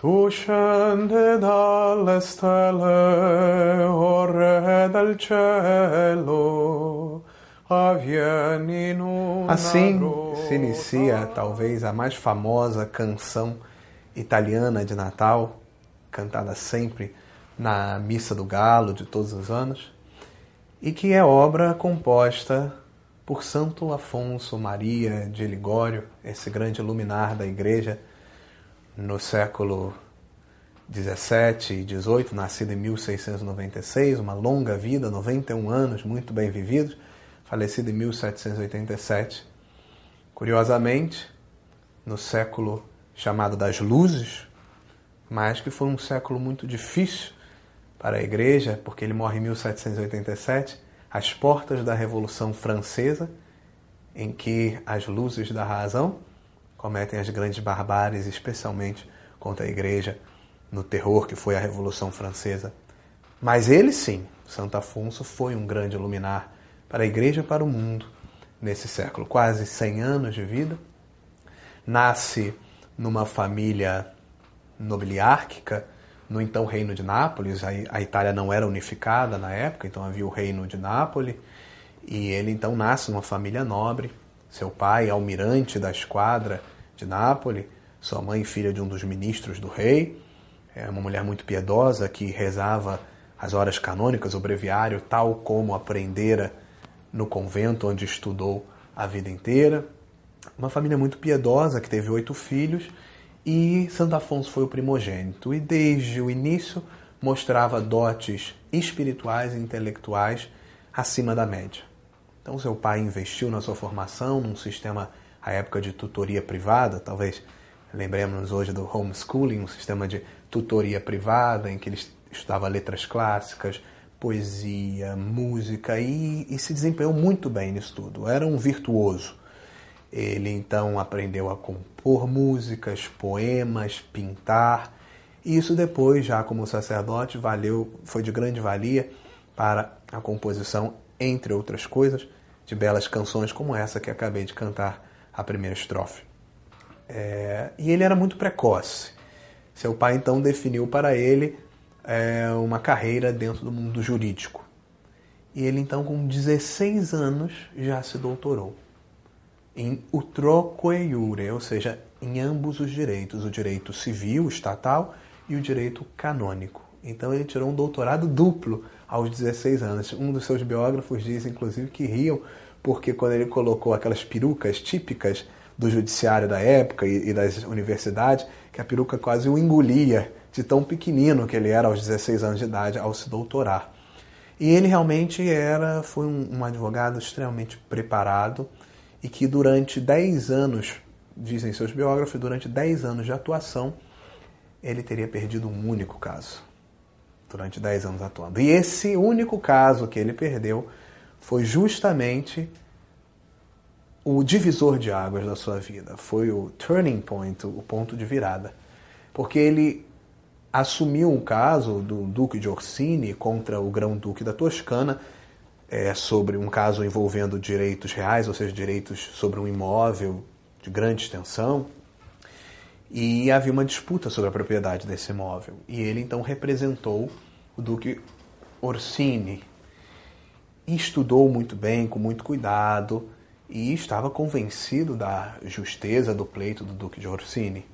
Tu scendi dalle stelle, o Re del cielo, Assim se inicia talvez a mais famosa canção italiana de Natal, cantada sempre na Missa do Galo de todos os anos, e que é obra composta por Santo Afonso Maria de Ligório, esse grande luminar da igreja no século 17 e 18, nascido em 1696, uma longa vida, 91 anos, muito bem vividos, falecido em 1787. Curiosamente, no século chamado das Luzes, mas que foi um século muito difícil para a igreja, porque ele morre em 1787, às portas da Revolução Francesa, em que as luzes da razão cometem as grandes barbáries, especialmente contra a igreja, no terror que foi a Revolução Francesa. Mas ele sim, Santo Afonso, foi um grande luminar para a igreja e para o mundo nesse século. Quase 100 anos de vida. Nasce numa família nobiliárquica, no então Reino de Nápoles. A Itália não era unificada na época, então havia o Reino de Nápoles. E ele então nasce numa família nobre. Seu pai, almirante da esquadra de Nápoles, sua mãe, filha de um dos ministros do rei. É uma mulher muito piedosa que rezava as horas canônicas, o breviário, tal como aprendera no convento onde estudou a vida inteira. Uma família muito piedosa que teve oito filhos e Santo Afonso foi o primogênito. E desde o início mostrava dotes espirituais e intelectuais acima da média. Então, seu pai investiu na sua formação num sistema, à época de tutoria privada, talvez lembremos hoje do homeschooling, um sistema de tutoria privada em que ele estudava letras clássicas, poesia, música e, e, se desempenhou muito bem nisso tudo. Era um virtuoso. Ele então aprendeu a compor músicas, poemas, pintar. E isso depois, já como sacerdote, valeu, foi de grande valia para a composição, entre outras coisas, de belas canções como essa que acabei de cantar a primeira estrofe. É, e ele era muito precoce. Seu pai então definiu para ele é, uma carreira dentro do mundo jurídico. E ele então, com 16 anos, já se doutorou em utroque iure, ou seja, em ambos os direitos, o direito civil, estatal, e o direito canônico. Então ele tirou um doutorado duplo aos 16 anos. Um dos seus biógrafos diz, inclusive, que riam porque quando ele colocou aquelas perucas típicas do judiciário da época e, das universidades, que a peruca quase o engolia de tão pequenino que ele era aos 16 anos de idade ao se doutorar. E ele realmente era, foi um, um advogado extremamente preparado e que durante 10 anos, dizem seus biógrafos, durante 10 anos de atuação, ele teria perdido um único caso. Durante 10 anos atuando. E esse único caso que ele perdeu foi justamente o divisor de águas da sua vida. Foi o turning point, o ponto de virada. Porque ele assumiu um caso do Duque de Orsini contra o Grão-Duque da Toscana, é, sobre um caso envolvendo direitos reais, ou seja, direitos sobre um imóvel de grande extensão. E havia uma disputa sobre a propriedade desse imóvel. E ele então representou o Duque Orsini. E estudou muito bem, com muito cuidado, e estava convencido da justeza do pleito do Duque de Orsini.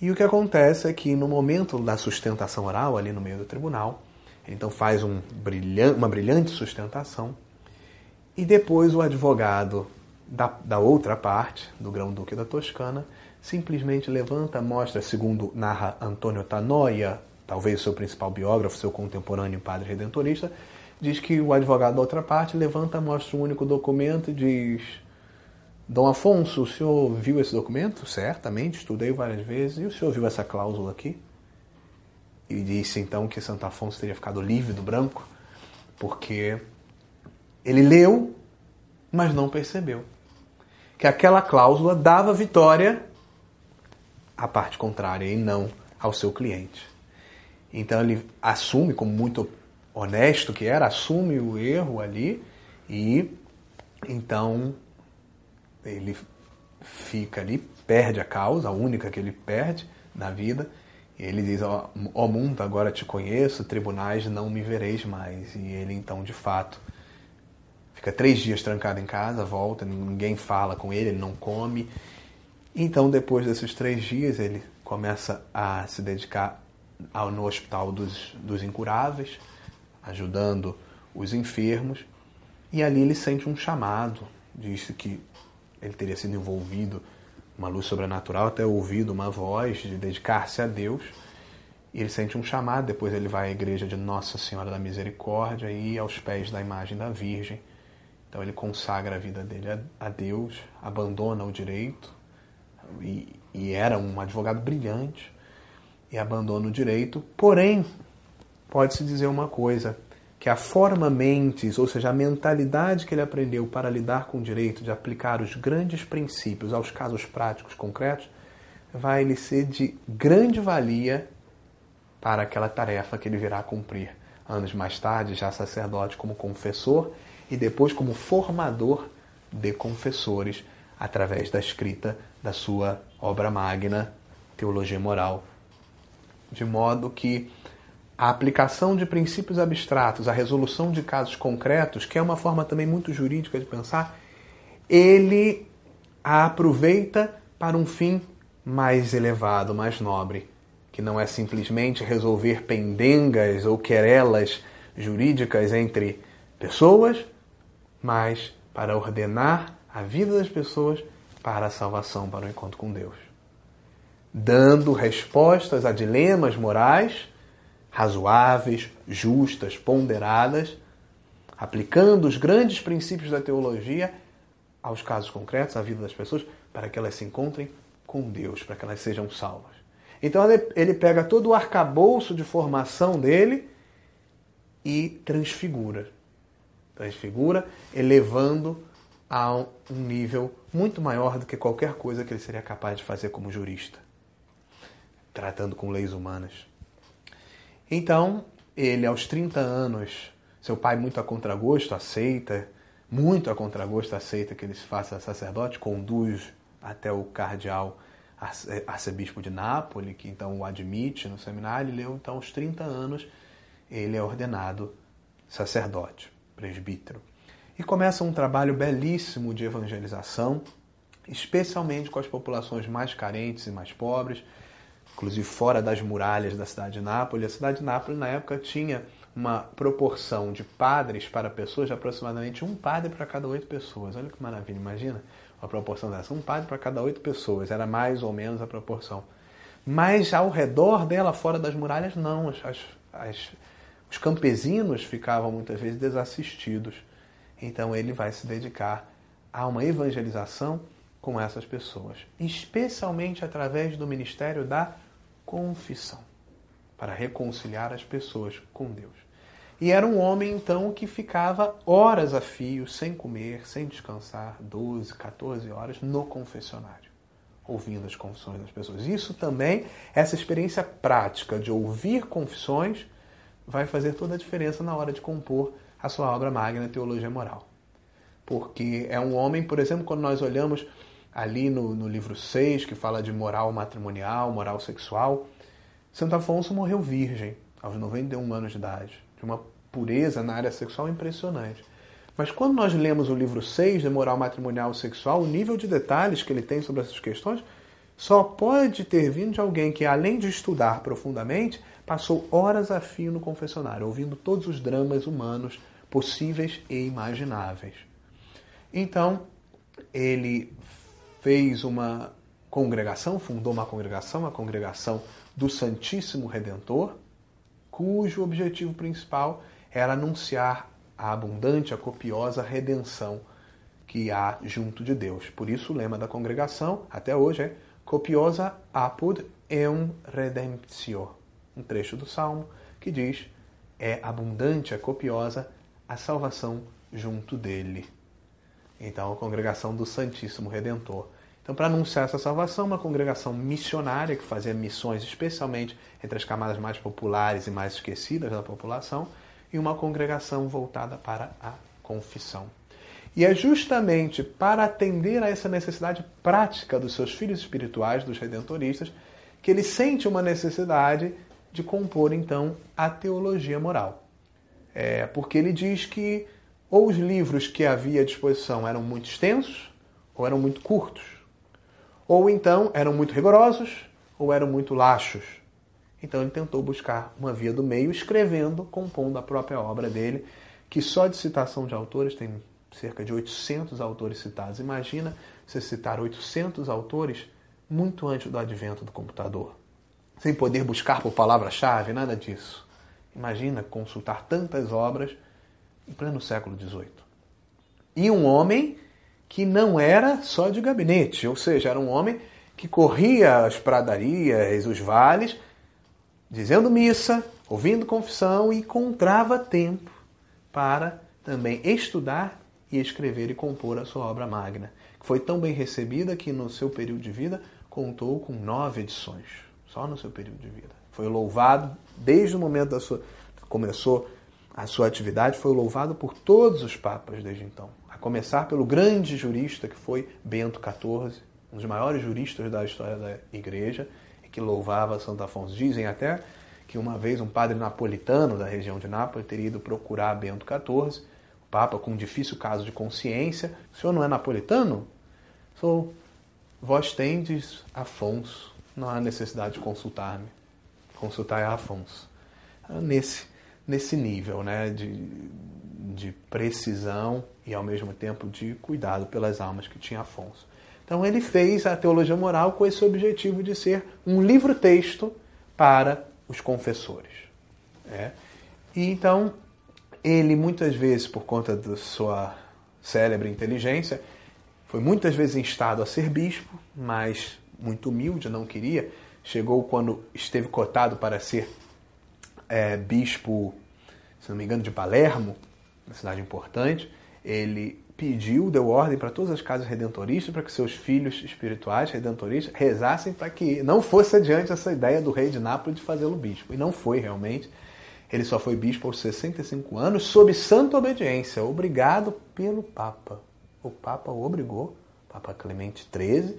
E o que acontece é que no momento da sustentação oral, ali no meio do tribunal, ele então faz um uma brilhante sustentação, e depois o advogado da, da outra parte, do Grão-Duque da Toscana, simplesmente levanta, mostra, segundo narra Antônio Tanoia, talvez seu principal biógrafo, seu contemporâneo padre redentorista, diz que o advogado da outra parte levanta, mostra um único documento e diz Dom Afonso, o senhor viu esse documento? Certamente, estudei várias vezes. E o senhor viu essa cláusula aqui? E disse então que Santo Afonso teria ficado livre do branco, porque ele leu, mas não percebeu que aquela cláusula dava vitória à parte contrária e não ao seu cliente. Então ele assume, como muito honesto que era, assume o erro ali e então ele fica ali, perde a causa, a única que ele perde, na vida. E ele diz: Ó oh, mundo, agora te conheço, tribunais não me vereis mais. E ele então, de fato, fica três dias trancado em casa, volta, ninguém fala com ele, ele não come. Então, depois desses três dias, ele começa a se dedicar ao, no hospital dos, dos incuráveis, ajudando os enfermos. E ali ele sente um chamado, disse que ele teria sido envolvido uma luz sobrenatural, até ouvido uma voz de dedicar-se a Deus. E ele sente um chamado, depois ele vai à igreja de Nossa Senhora da Misericórdia e aos pés da imagem da Virgem. Então ele consagra a vida dele a Deus, abandona o direito, e, e era um advogado brilhante, e abandona o direito. Porém, pode-se dizer uma coisa, que a forma mentes, ou seja, a mentalidade que ele aprendeu para lidar com o direito, de aplicar os grandes princípios aos casos práticos concretos, vai lhe ser de grande valia para aquela tarefa que ele virá cumprir. Anos mais tarde, já sacerdote como confessor e depois como formador de confessores através da escrita da sua obra magna, Teologia Moral. De modo que a aplicação de princípios abstratos, a resolução de casos concretos, que é uma forma também muito jurídica de pensar, ele a aproveita para um fim mais elevado, mais nobre, que não é simplesmente resolver pendengas ou querelas jurídicas entre pessoas, mas para ordenar a vida das pessoas para a salvação, para o encontro com Deus. Dando respostas a dilemas morais razoáveis, justas, ponderadas, aplicando os grandes princípios da teologia aos casos concretos, à vida das pessoas, para que elas se encontrem com Deus, para que elas sejam salvas. Então ele pega todo o arcabouço de formação dele e transfigura. Transfigura, elevando a um nível muito maior do que qualquer coisa que ele seria capaz de fazer como jurista, tratando com leis humanas. Então, ele, aos 30 anos, seu pai, muito a contragosto, aceita, muito a contragosto, aceita que ele se faça sacerdote, conduz até o cardeal arcebispo de Nápoles, que então o admite no seminário, e leu, então, aos 30 anos, ele é ordenado sacerdote, presbítero. E começa um trabalho belíssimo de evangelização, especialmente com as populações mais carentes e mais pobres, inclusive fora das muralhas da cidade de Nápoles. A cidade de Nápoles, na época, tinha uma proporção de padres para pessoas de aproximadamente um padre para cada oito pessoas. Olha que maravilha, imagina a proporção dessa. Um padre para cada oito pessoas, era mais ou menos a proporção. Mas ao redor dela, fora das muralhas, não. As, as, os campesinos ficavam muitas vezes desassistidos. Então ele vai se dedicar a uma evangelização com essas pessoas, especialmente através do ministério da confissão, para reconciliar as pessoas com Deus. E era um homem, então, que ficava horas a fio, sem comer, sem descansar, 12, 14 horas, no confessionário, ouvindo as confissões das pessoas. Isso também, essa experiência prática de ouvir confissões, vai fazer toda a diferença na hora de compor a sua obra magna, Teologia Moral. Porque é um homem, por exemplo, quando nós olhamos ali no, no livro 6, que fala de moral matrimonial, moral sexual, Santo Afonso morreu virgem, aos 91 anos de idade, de uma pureza na área sexual impressionante. Mas quando nós lemos o livro 6 de moral matrimonial e sexual, o nível de detalhes que ele tem sobre essas questões só pode ter vindo de alguém que, além de estudar profundamente, passou horas a fio no confessionário, ouvindo todos os dramas humanos possíveis e imagináveis. Então, ele fez uma congregação, fundou uma congregação, a congregação do Santíssimo Redentor, cujo objetivo principal era anunciar a abundante, a copiosa redenção que há junto de Deus. Por isso o lema da congregação até hoje é copiosa apud eum redemptio, um trecho do Salmo que diz é abundante, é copiosa a salvação junto dele. Então, a congregação do Santíssimo Redentor. Então, para anunciar essa salvação, uma congregação missionária que fazia missões especialmente entre as camadas mais populares e mais esquecidas da população, e uma congregação voltada para a confissão. E é justamente para atender a essa necessidade prática dos seus filhos espirituais, dos redentoristas, que ele sente uma necessidade de compor então a teologia moral. É, porque ele diz que ou os livros que havia à disposição eram muito extensos ou eram muito curtos, ou então eram muito rigorosos ou eram muito laxos. Então ele tentou buscar uma via do meio, escrevendo, compondo a própria obra dele, que só de citação de autores tem cerca de 800 autores citados. Imagina você citar 800 autores muito antes do advento do computador, sem poder buscar por palavra-chave, nada disso. Imagina consultar tantas obras em pleno século XVIII. E um homem que não era só de gabinete, ou seja, era um homem que corria as pradarias, os vales, dizendo missa, ouvindo confissão e encontrava tempo para também estudar e escrever e compor a sua obra magna, que foi tão bem recebida que no seu período de vida contou com nove edições, só no seu período de vida. Foi louvado desde o momento da sua começou a sua atividade, foi louvado por todos os papas desde então, a começar pelo grande jurista que foi Bento XIV, um dos maiores juristas da história da Igreja, que louvava Santo Afonso. Dizem até que uma vez um padre napolitano da região de Nápoles teria ido procurar Bento XIV, o Papa com um difícil caso de consciência. O senhor não é napolitano? Sou. Vós tendes Afonso. Não há necessidade de consultar-me. Consultar Afonso. Nesse, nesse nível né, de, de precisão e ao mesmo tempo de cuidado pelas almas que tinha Afonso. Então ele fez a teologia moral com esse objetivo de ser um livro-texto para os confessores. É. E então ele muitas vezes, por conta da sua célebre inteligência, foi muitas vezes instado a ser bispo, mas muito humilde, não queria. Chegou quando esteve cotado para ser é, bispo, se não me engano, de Palermo, uma cidade importante. Ele pediu, deu ordem para todas as casas redentoristas para que seus filhos espirituais redentoristas rezassem para que não fosse adiante essa ideia do rei de Nápoles de fazê-lo bispo. E não foi realmente. Ele só foi bispo aos 65 anos, sob santa obediência, obrigado pelo Papa. O Papa o obrigou, Papa Clemente XIII,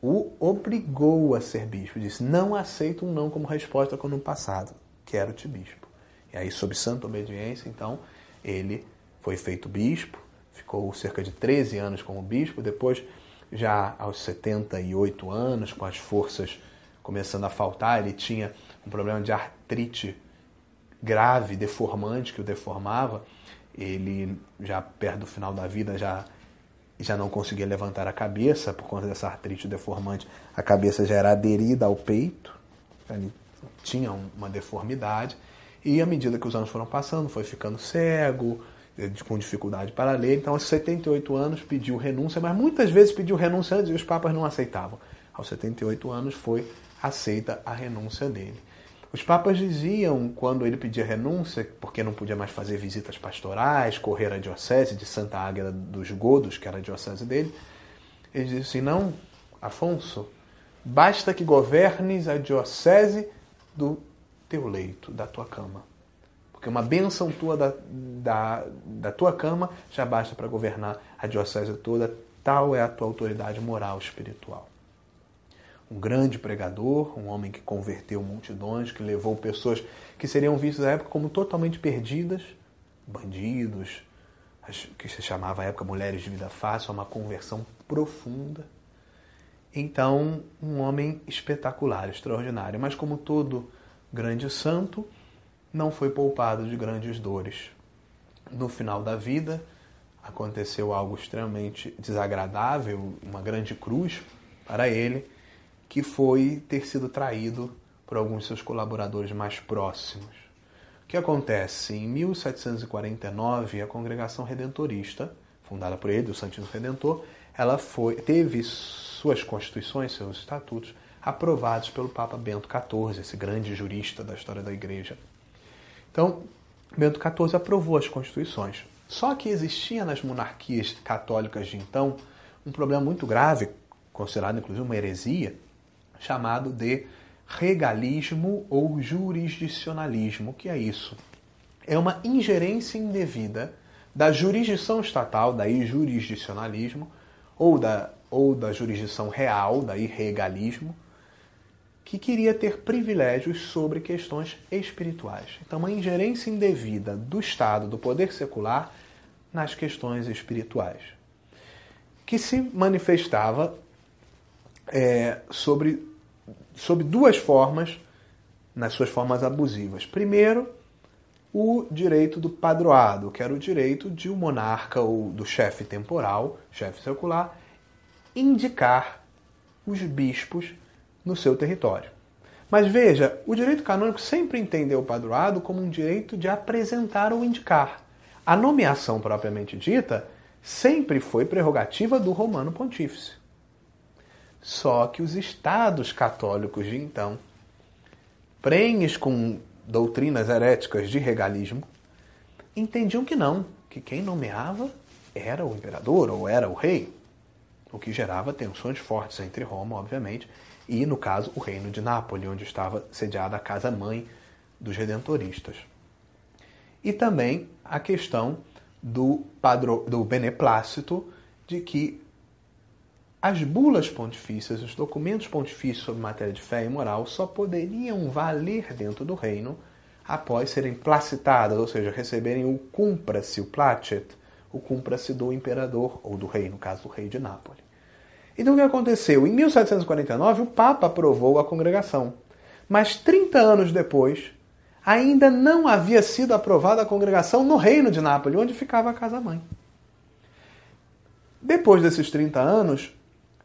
o obrigou a ser bispo. Disse: Não aceito um não como resposta quando no passado, quero-te bispo. E aí, sob santa obediência, então, ele foi feito bispo ficou cerca de 13 anos como bispo, depois, já aos 78 anos, com as forças começando a faltar, ele tinha um problema de artrite grave, deformante, que o deformava. Ele, já perto do final da vida, já, já não conseguia levantar a cabeça por conta dessa artrite deformante. A cabeça já era aderida ao peito, ele tinha uma deformidade. E à medida que os anos foram passando, foi ficando cego, com dificuldade para ler. Então, aos 78 anos, pediu renúncia, mas muitas vezes pediu renúncia antes e os papas não aceitavam. Aos 78 anos foi aceita a renúncia dele. Os papas diziam, quando ele pedia renúncia, porque não podia mais fazer visitas pastorais, correr a diocese de Santa Águeda dos Godos, que era a diocese dele, eles diziam assim: não, Afonso, basta que governes a diocese do teu leito, da tua cama. Porque uma bênção tua da, da, da tua cama já basta para governar a diocese toda. Tal é a tua autoridade moral espiritual. Um grande pregador, um homem que converteu multidões, que levou pessoas que seriam vistas à época como totalmente perdidas, bandidos, que se chamava à época mulheres de vida fácil, a uma conversão profunda. Então, um homem espetacular, extraordinário. Mas, como todo grande santo, não foi poupado de grandes dores. No final da vida, aconteceu algo extremamente desagradável, uma grande cruz para ele, que foi ter sido traído por alguns de seus colaboradores mais próximos. O que acontece? Em 1749, a Congregação Redentorista, fundada por ele, o Santíssimo Redentor, ela foi, teve suas constituições, seus estatutos, aprovados pelo Papa Bento XIV, esse grande jurista da história da Igreja. Então, Bento XIV aprovou as constituições. Só que existia nas monarquias católicas de então um problema muito grave, considerado inclusive uma heresia, chamado de regalismo ou jurisdicionalismo. O que é isso? É uma ingerência indevida da jurisdição estatal, daí jurisdicionalismo, ou da, ou da jurisdição real, daí regalismo, que queria ter privilégios sobre questões espirituais. Então, uma ingerência indevida do Estado, do poder secular, nas questões espirituais, que se manifestava é, sobre, sobre duas formas, nas suas formas abusivas. Primeiro, o direito do padroado, que era o direito de o um monarca ou do chefe temporal, chefe secular, indicar os bispos no seu território. Mas veja, o direito canônico sempre entendeu o padroado como um direito de apresentar ou indicar. A nomeação propriamente dita sempre foi prerrogativa do romano pontífice. Só que os estados católicos de então, prenhes com doutrinas heréticas de regalismo, entendiam que não, que quem nomeava era o imperador ou era o rei, o que gerava tensões fortes entre Roma, obviamente, e, no caso, o reino de Nápoles, onde estava sediada a casa-mãe dos redentoristas. E também a questão do, padro, do beneplácito, de que as bulas pontifícias, os documentos pontifícios sobre matéria de fé e moral, só poderiam valer dentro do reino após serem placitadas, ou seja, receberem o cumpra-se, o placet, o cumpra-se do imperador, ou do rei, no caso do rei de Nápoles. Então o que aconteceu? Em 1749, o Papa aprovou a congregação. Mas 30 anos depois, ainda não havia sido aprovada a congregação no reino de Nápoles, onde ficava a casa-mãe. Depois desses 30 anos,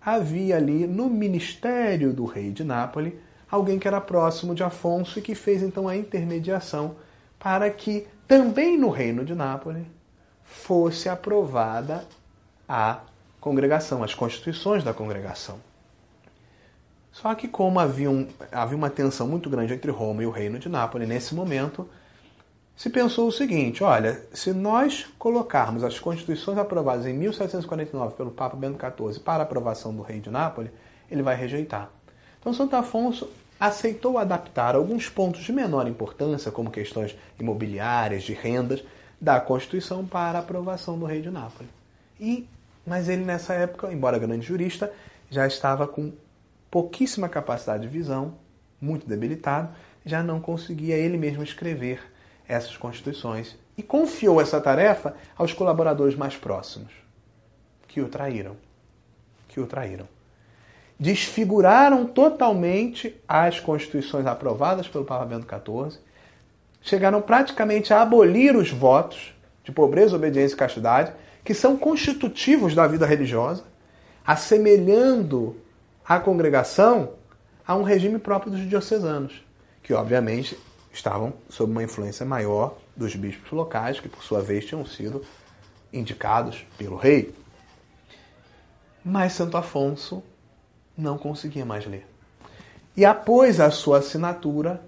havia ali no ministério do rei de Nápoles alguém que era próximo de Afonso e que fez então a intermediação para que também no reino de Nápoles fosse aprovada a congregação, as constituições da congregação. Só que, como havia, um, havia uma tensão muito grande entre Roma e o reino de Nápoles nesse momento, se pensou o seguinte: olha, se nós colocarmos as constituições aprovadas em 1749 pelo Papa Bento XIV para aprovação do rei de Nápoles, ele vai rejeitar. Então, Santo Afonso aceitou adaptar alguns pontos de menor importância, como questões imobiliárias, de rendas, da Constituição para aprovação do rei de Nápoles. E mas ele, nessa época, embora grande jurista, já estava com pouquíssima capacidade de visão, muito debilitado, já não conseguia ele mesmo escrever essas constituições e confiou essa tarefa aos colaboradores mais próximos, que o traíram. Que o traíram. Desfiguraram totalmente as constituições aprovadas pelo Papa Bento XIV, chegaram praticamente a abolir os votos de pobreza, obediência e castidade, que são constitutivos da vida religiosa, assemelhando a congregação a um regime próprio dos diocesanos, que obviamente estavam sob uma influência maior dos bispos locais, que por sua vez tinham sido indicados pelo rei. Mas Santo Afonso não conseguia mais ler. E apôs a sua assinatura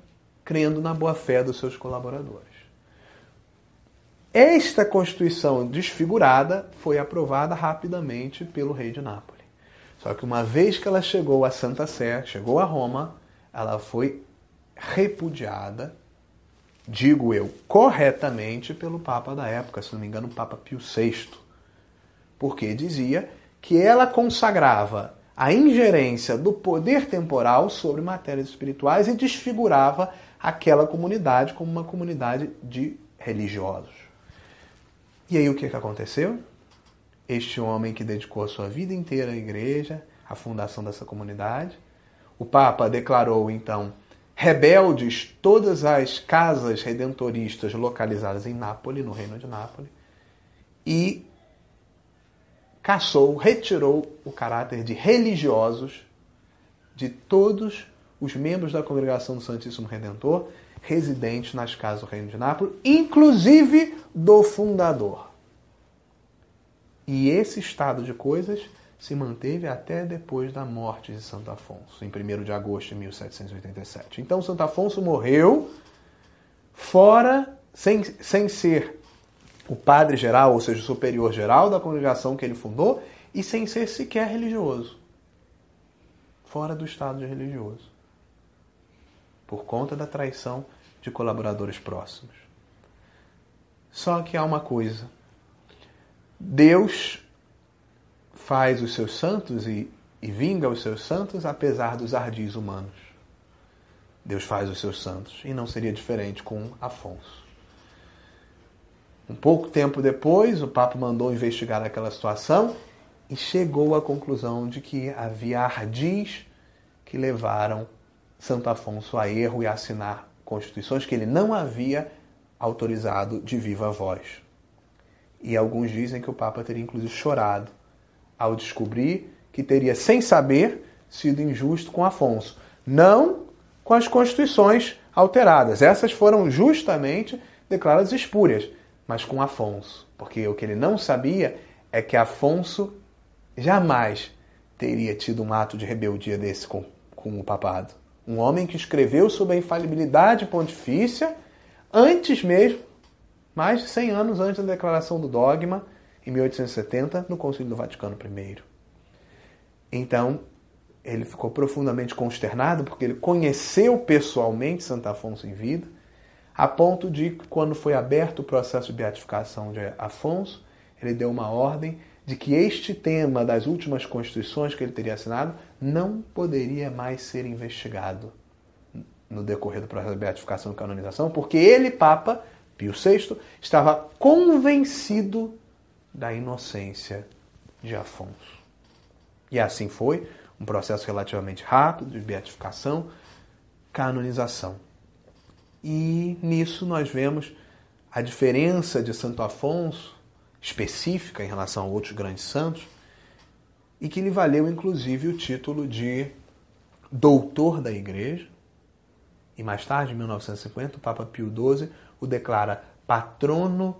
crendo na boa-fé dos seus colaboradores. Esta Constituição desfigurada foi aprovada rapidamente pelo rei de Nápoles. Só que uma vez que ela chegou a Santa Sé, chegou a Roma, ela foi repudiada, digo eu, corretamente pelo Papa da época, se não me engano, o Papa Pio VI. Porque dizia que ela consagrava a ingerência do poder temporal sobre matérias espirituais e desfigurava aquela comunidade como uma comunidade de religiosos. E aí o que, que aconteceu? Este homem que dedicou a sua vida inteira à igreja, à fundação dessa comunidade, o Papa declarou então rebeldes todas as casas redentoristas localizadas em Nápoles, no reino de Nápoles, e caçou, retirou o caráter de religiosos de todos os membros da congregação do Santíssimo Redentor residentes nas casas do Reino de Nápoles, inclusive do fundador. E esse estado de coisas se manteve até depois da morte de Santo Afonso, em 1 de agosto de 1787. Então, Santo Afonso morreu fora, sem, sem ser o padre geral, ou seja, o superior geral da congregação que ele fundou, e sem ser sequer religioso. Fora do estado de religioso. Por conta da traição de colaboradores próximos. Só que há uma coisa. Deus faz os seus santos e, e vinga os seus santos apesar dos ardis humanos. Deus faz os seus santos. E não seria diferente com Afonso. Um pouco tempo depois, o Papa mandou investigar aquela situação e chegou à conclusão de que havia ardis que levaram Santo Afonso a erro e a assinar constituições que ele não havia autorizado de viva voz. E alguns dizem que o Papa teria inclusive chorado ao descobrir que teria, sem saber, sido injusto com Afonso. Não com as constituições alteradas. Essas foram justamente declaradas espúrias, mas com Afonso. Porque o que ele não sabia é que Afonso jamais teria tido um ato de rebeldia desse com, com o papado. Um homem que escreveu sobre a infalibilidade pontifícia antes mesmo, mais de 100 anos antes da declaração do dogma, em 1870, no Concílio do Vaticano I. Então, ele ficou profundamente consternado porque ele conheceu pessoalmente Santo Afonso em vida, a ponto de, quando foi aberto o processo de beatificação de Afonso, ele deu uma ordem de que este tema das últimas constituições que ele teria assinado não poderia mais ser investigado no decorrer do processo de beatificação e canonização, porque ele, Papa Pio VI, estava convencido da inocência de Afonso. E assim foi, um processo relativamente rápido de beatificação, canonização. E nisso nós vemos a diferença de Santo Afonso específica em relação a outros grandes santos e que lhe valeu inclusive o título de doutor da Igreja. E mais tarde, em 1950, o Papa Pio XII o declara patrono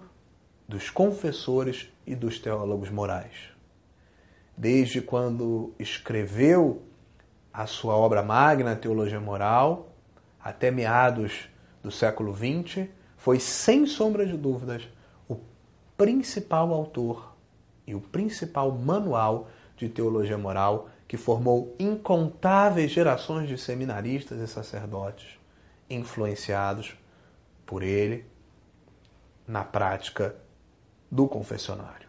dos confessores e dos teólogos morais. Desde quando escreveu a sua obra magna, Teologia Moral, até meados do século XX, foi sem sombra de dúvidas principal autor e o principal manual de teologia moral que formou incontáveis gerações de seminaristas e sacerdotes influenciados por ele na prática do confessionário.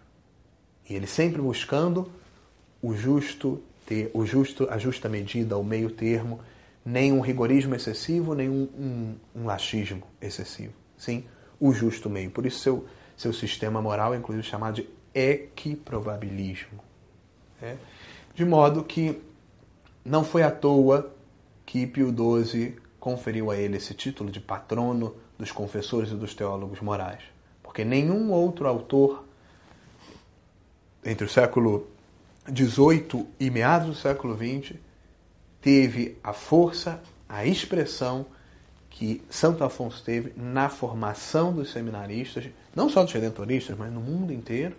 E ele sempre buscando o justo, ter, o justo, a justa medida, o meio termo, nem um rigorismo excessivo, nem um, um, um laxismo excessivo. Sim, o justo meio. Por isso, seu seu sistema moral, inclusive chamado de equiprobabilismo. É? De modo que não foi à toa que Pio XII conferiu a ele esse título de patrono dos confessores e dos teólogos morais. Porque nenhum outro autor entre o século XVIII e meados do século XX teve a força, a expressão que Santo Afonso teve na formação dos seminaristas, não só dos redentoristas, mas no mundo inteiro.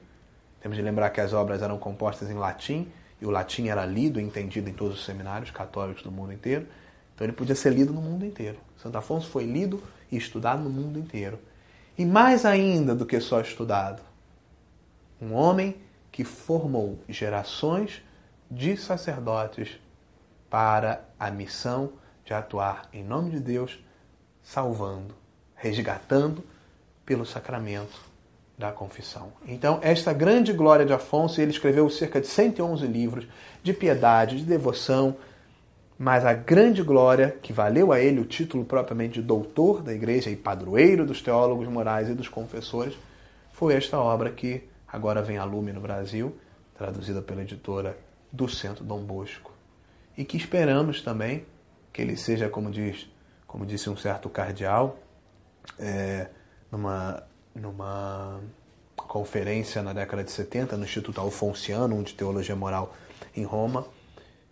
Temos de lembrar que as obras eram compostas em latim, e o latim era lido e entendido em todos os seminários católicos do mundo inteiro. Então ele podia ser lido no mundo inteiro. Santo Afonso foi lido e estudado no mundo inteiro. E mais ainda do que só estudado, um homem que formou gerações de sacerdotes para a missão de atuar em nome de Deus salvando, resgatando pelo sacramento da confissão. Então, esta grande glória de Afonso, ele escreveu cerca de 111 livros de piedade, de devoção, mas a grande glória que valeu a ele o título propriamente de doutor da igreja e padroeiro dos teólogos morais e dos confessores foi esta obra que agora vem a lume no Brasil, traduzida pela editora do Centro Dom Bosco. E que esperamos também que ele seja, como diz como disse um certo cardeal, é, numa, numa conferência na década de 70 no Instituto Alfonsiano de Teologia Moral em Roma,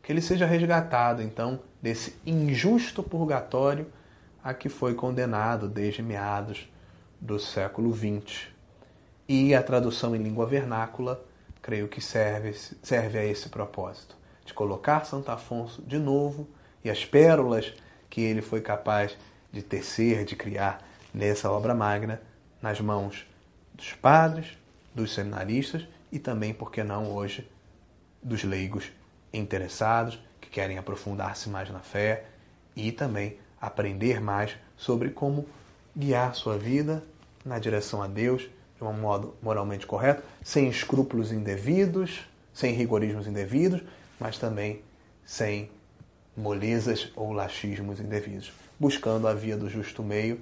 que ele seja resgatado então desse injusto purgatório a que foi condenado desde meados do século XX. E a tradução em língua vernácula, creio que serve, serve a esse propósito, de colocar Santo Afonso de novo e as pérolas que ele foi capaz de tecer, de criar nessa obra magna, nas mãos dos padres, dos seminaristas e também, por que não hoje, dos leigos interessados que querem aprofundar-se mais na fé e também aprender mais sobre como guiar sua vida na direção a Deus de um modo moralmente correto, sem escrúpulos indevidos, sem rigorismos indevidos, mas também sem molezas ou laxismos indevidos. buscando a via do justo meio,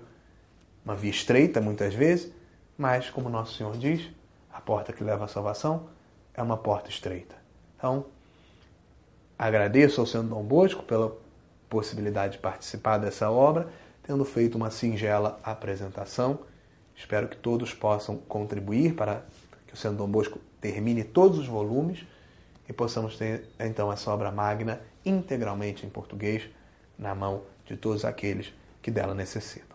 uma via estreita muitas vezes, mas como nosso Senhor diz, a porta que leva à salvação é uma porta estreita. Então, agradeço ao Santo Dom Bosco pela possibilidade de participar dessa obra, tendo feito uma singela apresentação. Espero que todos possam contribuir para que o Santo Dom Bosco termine todos os volumes e possamos ter então essa obra magna integralmente em português na mão de todos aqueles que dela necessitam.